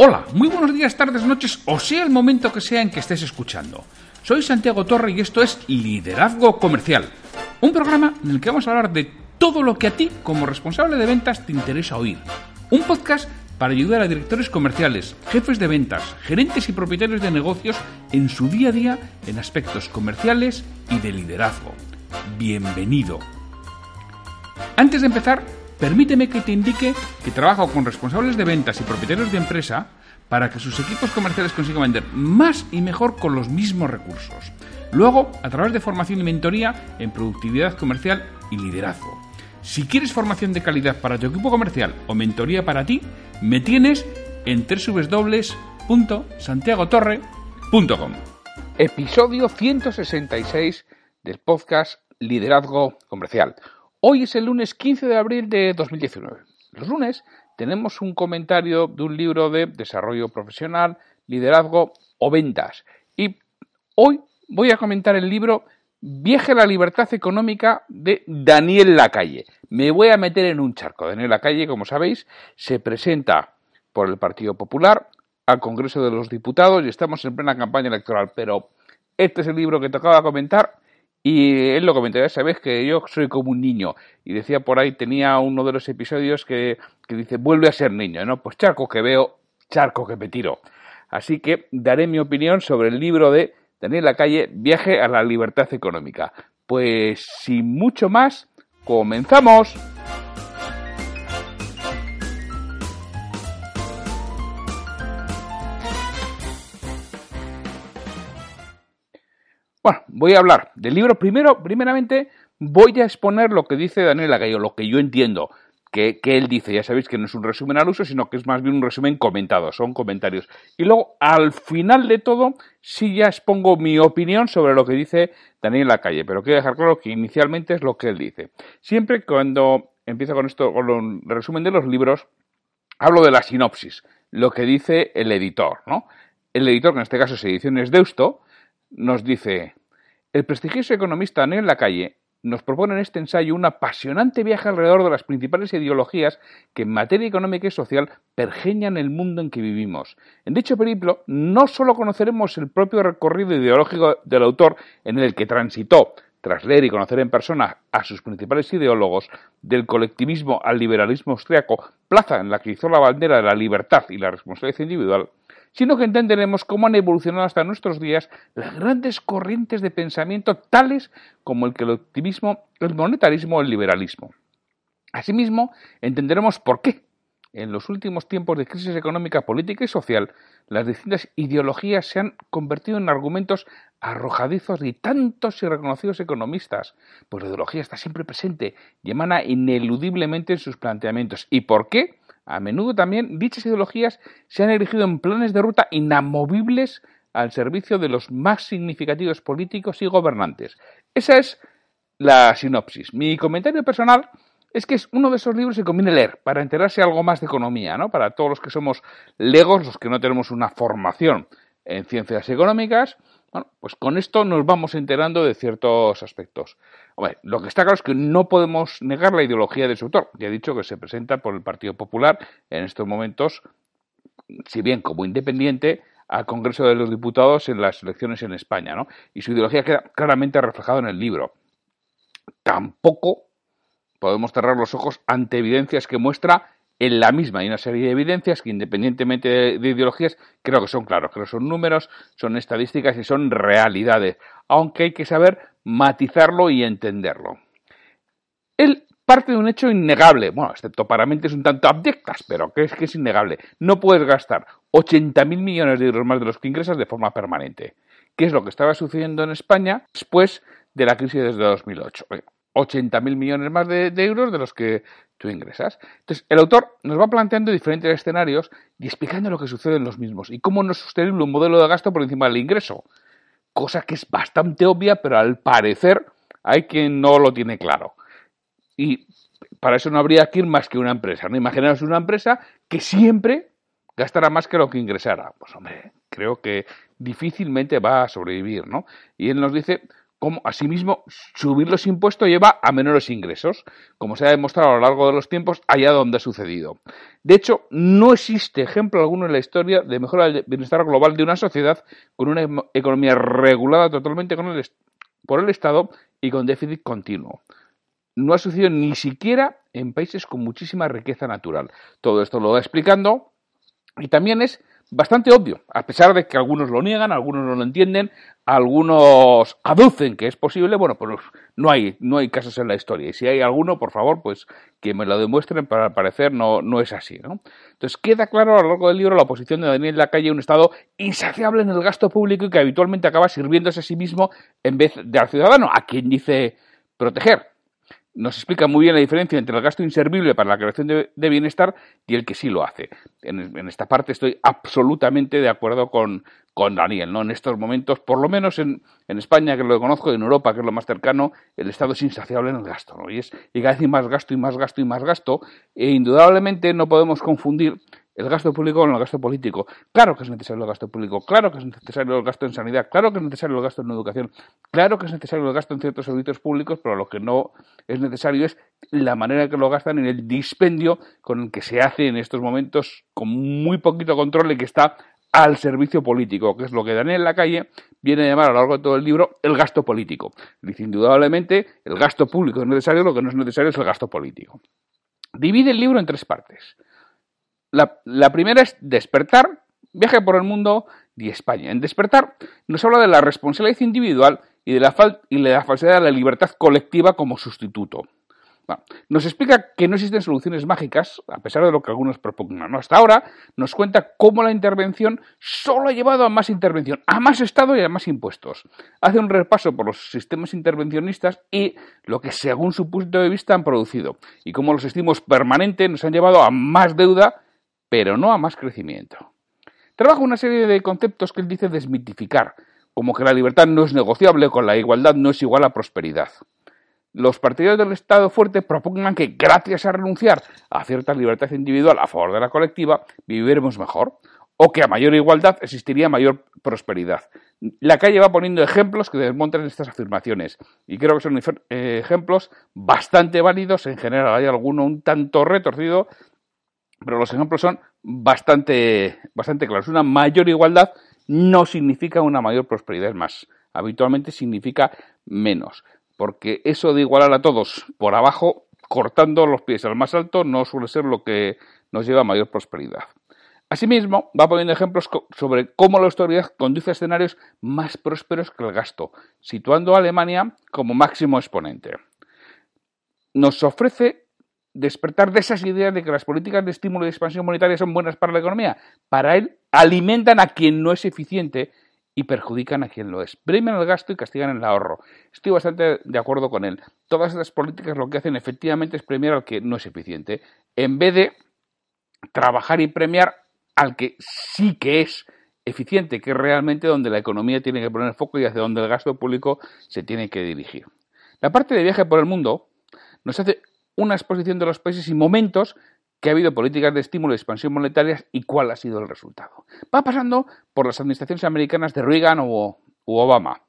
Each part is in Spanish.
Hola, muy buenos días, tardes, noches, o sea el momento que sea en que estés escuchando. Soy Santiago Torre y esto es Liderazgo Comercial, un programa en el que vamos a hablar de todo lo que a ti, como responsable de ventas, te interesa oír. Un podcast para ayudar a directores comerciales, jefes de ventas, gerentes y propietarios de negocios en su día a día en aspectos comerciales y de liderazgo. Bienvenido. Antes de empezar, permíteme que te indique que trabajo con responsables de ventas y propietarios de empresa para que sus equipos comerciales consigan vender más y mejor con los mismos recursos. Luego, a través de formación y mentoría en productividad comercial y liderazgo. Si quieres formación de calidad para tu equipo comercial o mentoría para ti, me tienes en www.santiagotorre.com. Episodio 166 del podcast Liderazgo Comercial. Hoy es el lunes 15 de abril de 2019. Los lunes tenemos un comentario de un libro de desarrollo profesional, liderazgo o ventas. Y hoy voy a comentar el libro Viaje a la libertad económica de Daniel Lacalle. Me voy a meter en un charco. Daniel Lacalle, como sabéis, se presenta por el Partido Popular al Congreso de los Diputados y estamos en plena campaña electoral. Pero este es el libro que tocaba comentar y él lo comentó, ya sabes que yo soy como un niño. Y decía por ahí, tenía uno de los episodios que, que dice, vuelve a ser niño, ¿no? Pues charco que veo, charco que me tiro. Así que daré mi opinión sobre el libro de Daniel Lacalle, Viaje a la Libertad Económica. Pues sin mucho más, comenzamos. Bueno, voy a hablar del libro. Primero, primeramente, voy a exponer lo que dice Daniel Lacalle, lo que yo entiendo que, él dice. Ya sabéis que no es un resumen al uso, sino que es más bien un resumen comentado, son comentarios. Y luego, al final de todo, sí ya expongo mi opinión sobre lo que dice Daniel Lacalle, pero quiero dejar claro que inicialmente es lo que él dice. Siempre cuando empiezo con esto, con el resumen de los libros, hablo de la sinopsis, lo que dice el editor, ¿no? El editor, que en este caso es Ediciones Deusto, nos dice, el prestigioso economista Daniel Lacalle nos propone en este ensayo un apasionante viaje alrededor de las principales ideologías que en materia económica y social pergeñan el mundo en que vivimos. En dicho periplo, no solo conoceremos el propio recorrido ideológico del autor en el que transitó, tras leer y conocer en persona a sus principales ideólogos, del colectivismo al liberalismo austriaco, plaza en la que hizo la bandera de la libertad y la responsabilidad individual, sino que entenderemos cómo han evolucionado hasta nuestros días las grandes corrientes de pensamiento tales como el colectivismo, el monetarismo o el liberalismo. Asimismo, entenderemos por qué, en los últimos tiempos de crisis económica, política y social, las distintas ideologías se han convertido en argumentos arrojadizos de tantos y reconocidos economistas, pues la ideología está siempre presente y emana ineludiblemente en sus planteamientos. ¿Y por qué? A menudo también dichas ideologías se han erigido en planes de ruta inamovibles al servicio de los más significativos políticos y gobernantes. Esa es la sinopsis. Mi comentario personal es que es uno de esos libros que conviene leer para enterarse algo más de economía, ¿no? Para todos los que somos legos, los que no tenemos una formación en ciencias económicas, bueno, pues con esto nos vamos enterando de ciertos aspectos. lo que está claro es que no podemos negar la ideología de su autor. Ya he dicho que se presenta por el Partido Popular en estos momentos, si bien como independiente, al Congreso de los Diputados en las elecciones en España, ¿no? Y su ideología queda claramente reflejada en el libro. Tampoco podemos cerrar los ojos ante evidencias que muestra en la misma. Hay una serie de evidencias que, independientemente de, ideologías, creo que son claros, que son números, son estadísticas y son realidades, aunque hay que saber matizarlo y entenderlo. Él parte de un hecho innegable, bueno, excepto para mentes un tanto abyectas, pero que es que es innegable. No puedes gastar 80.000 millones de euros más de los que ingresas de forma permanente. ¿Qué es lo que estaba sucediendo en España después de la crisis desde 2008? 80.000 millones más de, euros de los que tú ingresas. Entonces, el autor nos va planteando diferentes escenarios y explicando lo que sucede en los mismos y cómo no es sostenible un modelo de gasto por encima del ingreso. Cosa que es bastante obvia, pero al parecer hay quien no lo tiene claro. Y para eso no habría que ir más que una empresa. ¿no? Una empresa que siempre gastará más que lo que ingresara. Pues hombre, creo que difícilmente va a sobrevivir, ¿no? Y él nos dice como asimismo subir los impuestos lleva a menores ingresos, como se ha demostrado a lo largo de los tiempos allá donde ha sucedido. De hecho, no existe ejemplo alguno en la historia de mejora del bienestar global de una sociedad con una economía regulada totalmente por el Estado y con déficit continuo. No ha sucedido ni siquiera en países con muchísima riqueza natural. Todo esto lo va explicando y también es bastante obvio, a pesar de que algunos lo niegan, algunos no lo entienden, algunos aducen que es posible, bueno, pues no hay, no hay casos en la historia. Y si hay alguno, por favor, pues que me lo demuestren, para al parecer no, no es así. ¿no? Entonces queda claro a lo largo del libro la posición de Daniel Lacalle, un Estado insaciable en el gasto público y que habitualmente acaba sirviéndose a sí mismo en vez de al ciudadano, a quien dice proteger nos explica muy bien la diferencia entre el gasto inservible para la creación de, bienestar y el que sí lo hace. En, esta parte estoy absolutamente de acuerdo con, con, Daniel. ¿no? En estos momentos, por lo menos en, España, que lo conozco, en Europa, que es lo más cercano, el Estado es insaciable en el gasto. ¿no? Y, es, y cada vez hay más gasto y más gasto y más gasto. E indudablemente no podemos confundir el gasto público con el gasto político. Claro que es necesario el gasto público, claro que es necesario el gasto en sanidad, claro que es necesario el gasto en educación, claro que es necesario el gasto en ciertos servicios públicos, pero lo que no es necesario es la manera que lo gastan en el dispendio con el que se hace en estos momentos con muy poquito control y que está al servicio político, que es lo que Daniel Lacalle viene a llamar a lo largo de todo el libro el gasto político. Dice indudablemente el gasto público es necesario, lo que no es necesario es el gasto político. Divide el libro en tres partes. La, primera es despertar, viaje por el mundo y España. En despertar nos habla de la responsabilidad individual y de la, y de la falsedad de la libertad colectiva como sustituto. nos explica que no existen soluciones mágicas, a pesar de lo que algunos propugnan. Hasta ahora nos cuenta cómo la intervención solo ha llevado a más intervención, a más Estado y a más impuestos. Hace un repaso por los sistemas intervencionistas y lo que según su punto de vista han producido, y cómo los estímulos permanentes nos han llevado a más deuda pero no a más crecimiento. Trabaja una serie de conceptos que él dice desmitificar, como que la libertad no es negociable con la igualdad no es igual a prosperidad. Los partidarios del Estado fuerte propongan que gracias a renunciar a cierta libertad individual a favor de la colectiva, viviremos mejor, o que a mayor igualdad existiría mayor prosperidad. La calle va poniendo ejemplos que desmontan estas afirmaciones y creo que son eh, ejemplos bastante válidos. En general hay alguno un tanto retorcido, pero los ejemplos son bastante, bastante claros. Una mayor igualdad no significa una mayor prosperidad, más, habitualmente significa menos, porque eso de igualar a todos por abajo, cortando los pies al más alto, no suele ser lo que nos lleva a mayor prosperidad. Asimismo, va poniendo ejemplos sobre cómo la autoridad conduce a escenarios más prósperos que el gasto, situando a Alemania como máximo exponente. Nos ofrece despertar de esas ideas de que las políticas de estímulo y expansión monetaria son buenas para la economía. Para él, alimentan a quien no es eficiente y perjudican a quien lo es. Premian el gasto y castigan el ahorro. Estoy bastante de acuerdo con él. Todas estas políticas lo que hacen efectivamente es premiar al que no es eficiente, en vez de trabajar y premiar al que sí que es eficiente, que es realmente donde la economía tiene que poner foco y hacia donde el gasto público se tiene que dirigir. La parte de viaje por el mundo nos hace una exposición de los países y momentos que ha habido políticas de estímulo y expansión monetarias y cuál ha sido el resultado. Va pasando por las administraciones americanas de Reagan o Obama.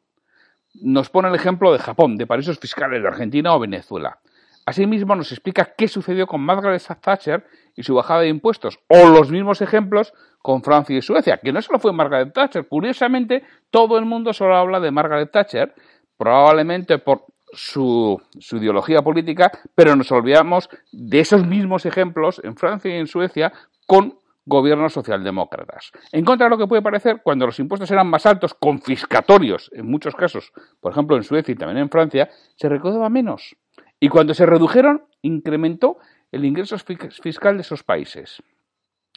Nos pone el ejemplo de Japón, de paraísos fiscales de Argentina o Venezuela. Asimismo, nos explica qué sucedió con Margaret Thatcher y su bajada de impuestos, o los mismos ejemplos con Francia y Suecia, que no solo fue Margaret Thatcher. Curiosamente, todo el mundo solo habla de Margaret Thatcher, probablemente por su, ideología política, pero nos olvidamos de esos mismos ejemplos en Francia y en Suecia con gobiernos socialdemócratas. En contra de lo que puede parecer, cuando los impuestos eran más altos, confiscatorios en muchos casos, por ejemplo en Suecia y también en Francia, se recaudaba menos. Y cuando se redujeron, incrementó el ingreso fiscal de esos países.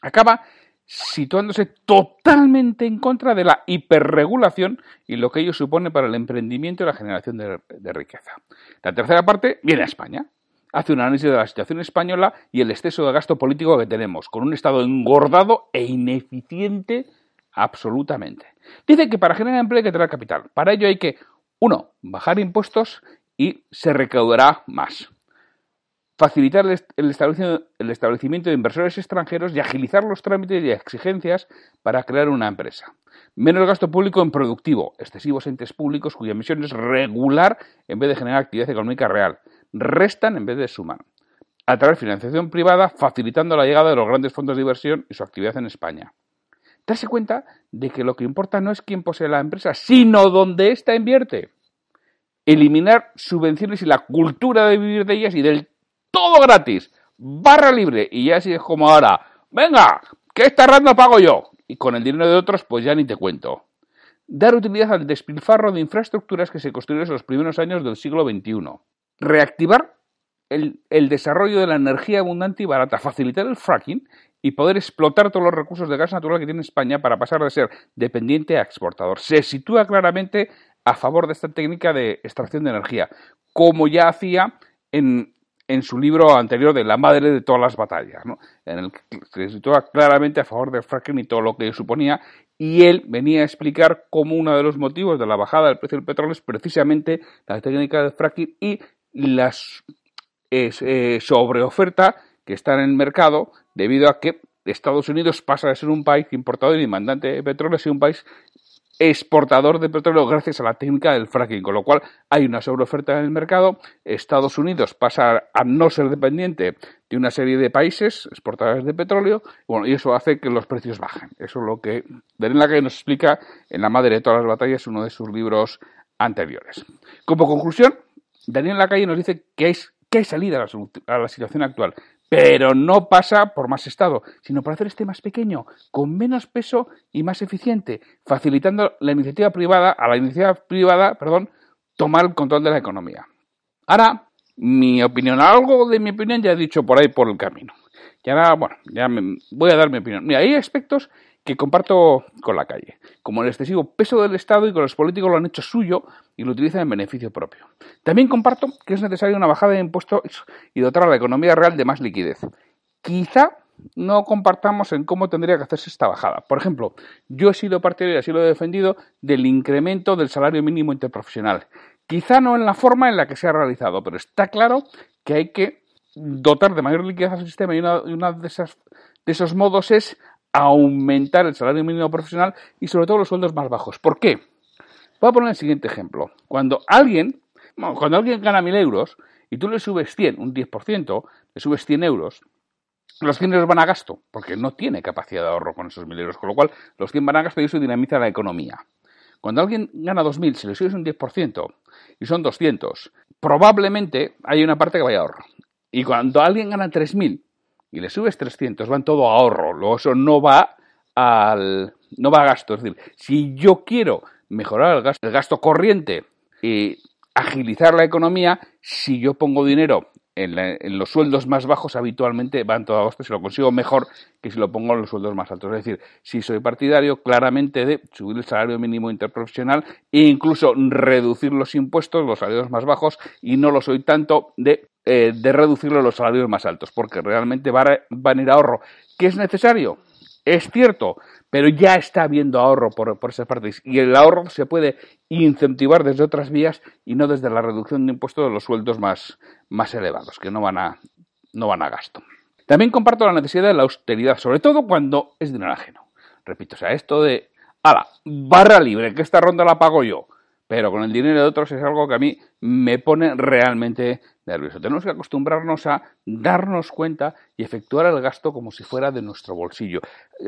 Acaba situándose totalmente en contra de la hiperregulación y lo que ello supone para el emprendimiento y la generación de, riqueza. La tercera parte viene a España. Hace un análisis de la situación española y el exceso de gasto político que tenemos, con un Estado engordado e ineficiente absolutamente. Dice que para generar empleo hay que tener capital. Para ello hay que, uno, bajar impuestos y se recaudará más facilitar el establecimiento de inversores extranjeros y agilizar los trámites y exigencias para crear una empresa. Menos gasto público en productivo, excesivos entes públicos cuya misión es regular en vez de generar actividad económica real. Restan en vez de suman. Atraer financiación privada, facilitando la llegada de los grandes fondos de inversión y su actividad en España. Darse cuenta de que lo que importa no es quién posee la empresa, sino dónde ésta invierte. Eliminar subvenciones y la cultura de vivir de ellas y del todo gratis, barra libre, y ya así es como ahora, venga, que esta randa pago yo, y con el dinero de otros, pues ya ni te cuento. Dar utilidad al despilfarro de infraestructuras que se construyeron en los primeros años del siglo XXI. Reactivar el, el, desarrollo de la energía abundante y barata, facilitar el fracking y poder explotar todos los recursos de gas natural que tiene España para pasar de ser dependiente a exportador. Se sitúa claramente a favor de esta técnica de extracción de energía, como ya hacía en, en su libro anterior de La madre de todas las batallas, ¿no? en el que se sitúa claramente a favor del fracking y todo lo que suponía, y él venía a explicar cómo uno de los motivos de la bajada del precio del petróleo es precisamente la técnica del fracking y las eh, sobreoferta que está en el mercado debido a que Estados Unidos pasa de ser un país importador y demandante de petróleo a ser un país exportador de petróleo gracias a la técnica del fracking, con lo cual hay una sobreoferta en el mercado. Estados Unidos pasa a no ser dependiente de una serie de países exportadores de petróleo, bueno, y eso hace que los precios bajen. Eso es lo que Daniel que nos explica en La madre de todas las batallas, uno de sus libros anteriores. Como conclusión, Daniel Lacalle nos dice que, es, que hay salida a la situación actual, pero no pasa por más Estado, sino por hacer este más pequeño, con menos peso y más eficiente, facilitando la iniciativa privada, a la iniciativa privada, perdón, tomar el control de la economía. Ahora, mi opinión, algo de mi opinión ya he dicho por ahí por el camino. Y ahora, bueno, ya me, voy a dar mi opinión. Mira, hay aspectos que comparto con la calle, como el excesivo peso del Estado y que los políticos lo han hecho suyo y lo utilizan en beneficio propio. También comparto que es necesaria una bajada de impuestos y dotar a la economía real de más liquidez. Quizá no compartamos en cómo tendría que hacerse esta bajada. Por ejemplo, yo he sido partidario y así lo he defendido del incremento del salario mínimo interprofesional. Quizá no en la forma en la que se ha realizado, pero está claro que hay que dotar de mayor liquidez al sistema y una, de, esas, de esos modos es aumentar el salario mínimo profesional y sobre todo los sueldos más bajos. ¿Por qué? Voy a poner el siguiente ejemplo. Cuando alguien, cuando alguien gana 1.000 euros y tú le subes 100, un 10%, le subes 100 euros, los 100 euros van a gasto, porque no tiene capacidad de ahorro con esos 1.000 euros, con lo cual los 100 van a gasto y eso dinamiza la economía. Cuando alguien gana 2.000, si le subes un 10% y son 200, probablemente hay una parte que vaya a ahorro. Y cuando alguien gana 3.000 y le subes 300, van todo ahorro, luego eso no va al no va a gasto, es decir, si yo quiero mejorar el gasto, el gasto corriente y agilizar la economía, si yo pongo dinero en, los sueldos más bajos habitualmente van todo a gasto si lo consigo mejor que si lo pongo en los sueldos más altos. Es decir, si soy partidario claramente de subir el salario mínimo interprofesional e incluso reducir los impuestos, los salarios más bajos, y no lo soy tanto de eh, de reducirlo los salarios más altos, porque realmente van a, ir a ahorro. ¿Qué es necesario? Es cierto, pero ya está habiendo ahorro por, por esas partes y el ahorro se puede incentivar desde otras vías y no desde la reducción de impuestos de los sueldos más, más elevados, que no van, a, no van a gasto. También comparto la necesidad de la austeridad, sobre todo cuando es dinero ajeno. Repito, o sea, esto de, ala, barra libre, que esta ronda la pago yo, pero con el dinero de otros es algo que a mí me pone realmente nervioso. Tenemos que acostumbrarnos a darnos cuenta y efectuar el gasto como si fuera de nuestro bolsillo.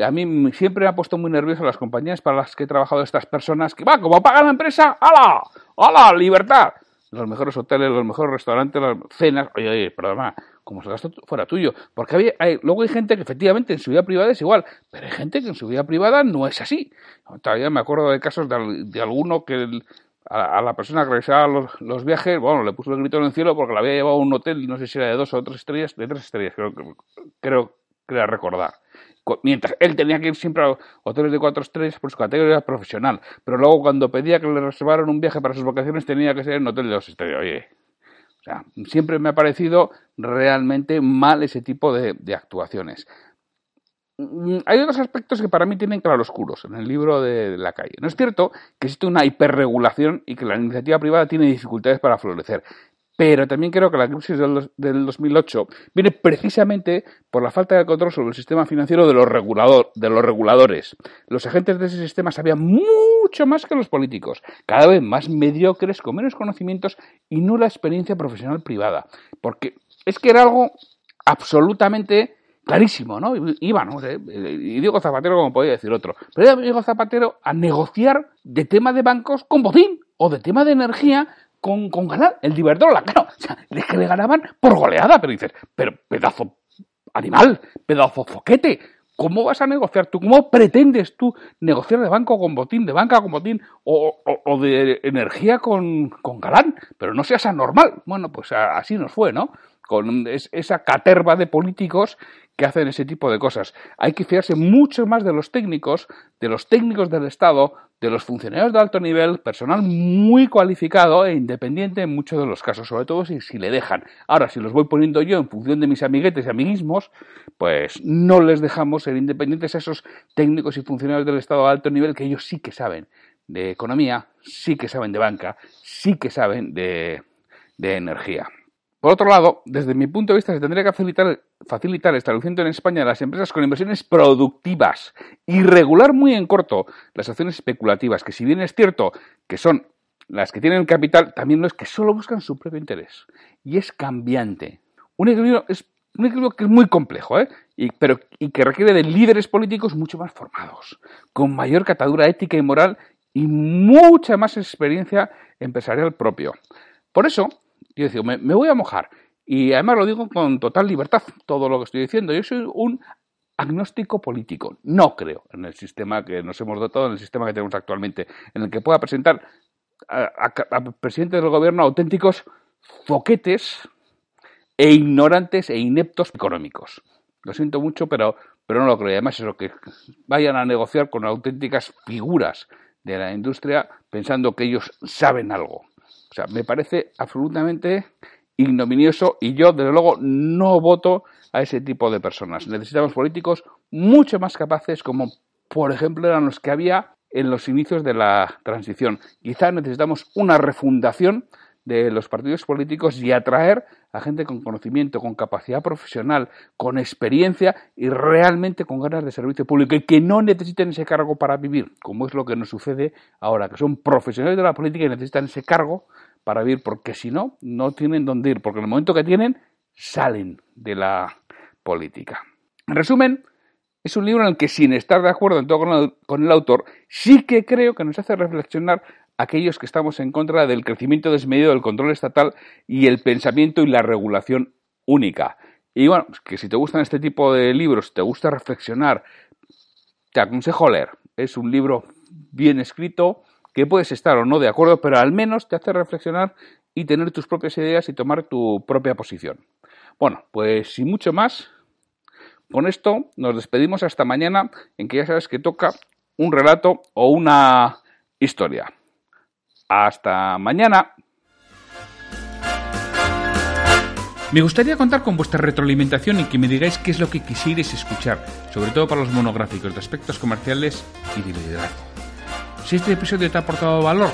A mí siempre me ha puesto muy nervioso las compañías para las que he trabajado estas personas que va, como pagan la empresa, ¡hala! ¡hala! ¡libertad! Los mejores hoteles, los mejores restaurantes, las cenas. Oye, oye, perdona, como si el gasto fuera tuyo. Porque luego hay gente que efectivamente en su vida privada es igual, pero hay gente que en su vida privada no es así. Todavía me acuerdo de casos de, alguno que a, la persona que realizaba los, los, viajes, bueno, le puso el grito en el cielo porque le había llevado a un hotel, no sé si era de dos o tres estrellas, de tres estrellas, creo, creo, creo recordar. Mientras él tenía que ir siempre a hoteles de cuatro estrellas por su categoría profesional. Pero luego cuando pedía que le reservaran un viaje para sus vacaciones tenía que ser en hotel de dos estrellas. Oye, o sea, siempre me ha parecido realmente mal ese tipo de actuaciones. Mm, hay otros aspectos que para mí tienen claroscuros en el libro de la calle. No es cierto que existe una hiperregulación y que la iniciativa privada tiene dificultades para florecer. Pero también creo que la crisis del, 2008 viene precisamente por la falta de control sobre el sistema financiero de los, reguladores. Los agentes de ese sistema sabían mucho más que los políticos, cada vez más mediocres, con menos conocimientos y nula experiencia profesional privada. Porque es que era algo absolutamente clarísimo, ¿no? Iba, ¿no? Y Diego Zapatero, como podía decir otro. Pero Diego Zapatero a negociar de tema de bancos con Botín o de tema de energía con, con ganar el Iberdrola. Claro, o sea, es que le ganaban por goleada, pero dices, pero pedazo animal, pedazo foquete. ¿Cómo vas a negociar tú? ¿Cómo pretendes tú negociar de banco con botín, de banca con botín o, o, de energía con, con, galán? Pero no seas anormal. Bueno, pues así nos fue, ¿no? Con esa caterva de políticos que hacen ese tipo de cosas. Hay que fiarse mucho más de los técnicos, de los técnicos del Estado, de los funcionarios de alto nivel, personal muy cualificado e independiente en muchos de los casos, sobre todo si, si le dejan. Ahora, si los voy poniendo yo en función de mis amiguetes y amiguismos, pues no les dejamos ser independientes a esos técnicos y funcionarios del Estado de alto nivel que ellos sí que saben de economía, sí que saben de banca, sí que saben de, de energía. Por otro lado, desde mi punto de vista, se tendría que facilitar, facilitar establecimiento en España a las empresas con inversiones productivas y regular muy en corto las acciones especulativas, que si bien es cierto que son las que tienen capital, también no es que solo buscan su propio interés. Y es cambiante. Un equilibrio, es, un equilibrio que es muy complejo, ¿eh? y, pero, y que requiere de líderes políticos mucho más formados, con mayor catadura ética y moral y mucha más experiencia empresarial propio. Por eso, yo decía, me, voy a mojar. Y además lo digo con total libertad, todo lo que estoy diciendo. Yo soy un agnóstico político. No creo en el sistema que nos hemos dotado, en el sistema que tenemos actualmente, en el que pueda presentar a, presidentes del gobierno auténticos foquetes e ignorantes e ineptos económicos. Lo siento mucho, pero, pero no lo creo. Además, es lo que vayan a negociar con auténticas figuras de la industria pensando que ellos saben algo. O sea, me parece absolutamente ignominioso y yo, desde luego, no voto a ese tipo de personas. Necesitamos políticos mucho más capaces, como por ejemplo eran los que había en los inicios de la transición. Quizá necesitamos una refundación de los partidos políticos y atraer a gente con conocimiento, con capacidad profesional, con experiencia y realmente con ganas de servicio público y que no necesiten ese cargo para vivir, como es lo que nos sucede ahora, que son profesionales de la política y necesitan ese cargo para vivir, porque si no, no tienen dónde ir, porque en el momento que tienen, salen de la política. En resumen, es un libro en el que, sin estar de acuerdo en todo con el, autor, sí que creo que nos hace reflexionar aquellos que estamos en contra del crecimiento desmedido del control estatal y el pensamiento y la regulación única. Y bueno, que si te gustan este tipo de libros, te gusta reflexionar, te aconsejo leer. Es un libro bien escrito, que puedes estar o no de acuerdo, pero al menos te hace reflexionar y tener tus propias ideas y tomar tu propia posición. Bueno, pues sin mucho más, con esto nos despedimos hasta mañana, en que ya sabes que toca un relato o una historia. Hasta mañana. Me gustaría contar con vuestra retroalimentación y que me digáis qué es lo que quisierais escuchar, sobre todo para los monográficos de aspectos comerciales y de liderazgo. Si este episodio te ha aportado valor,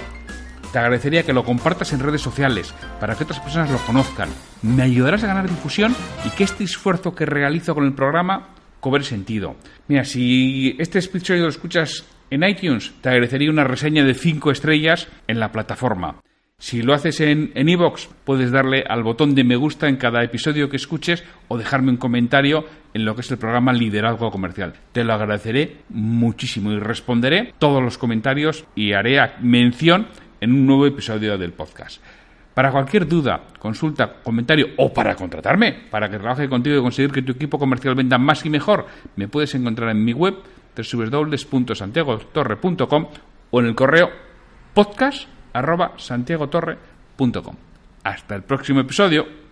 te agradecería que lo compartas en redes sociales para que otras personas lo conozcan. Me ayudarás a ganar difusión y que este esfuerzo que realizo con el programa cobre sentido. Mira, si este episodio lo escuchas en iTunes, te agradecería una reseña de 5 estrellas en la plataforma. Si lo haces en iVoox, puedes darle al botón de me gusta en cada episodio que escuches o dejarme un comentario en lo que es el programa Liderazgo Comercial. Te lo agradeceré muchísimo y responderé todos los comentarios y haré mención en un nuevo episodio del podcast. Para cualquier duda, consulta, comentario o para contratarme, para que trabaje contigo y conseguir que tu equipo comercial venda más y mejor, me puedes encontrar en mi web www.santiagotorre.com o en el correo podcast arroba santiagotorre.com. Hasta el próximo episodio.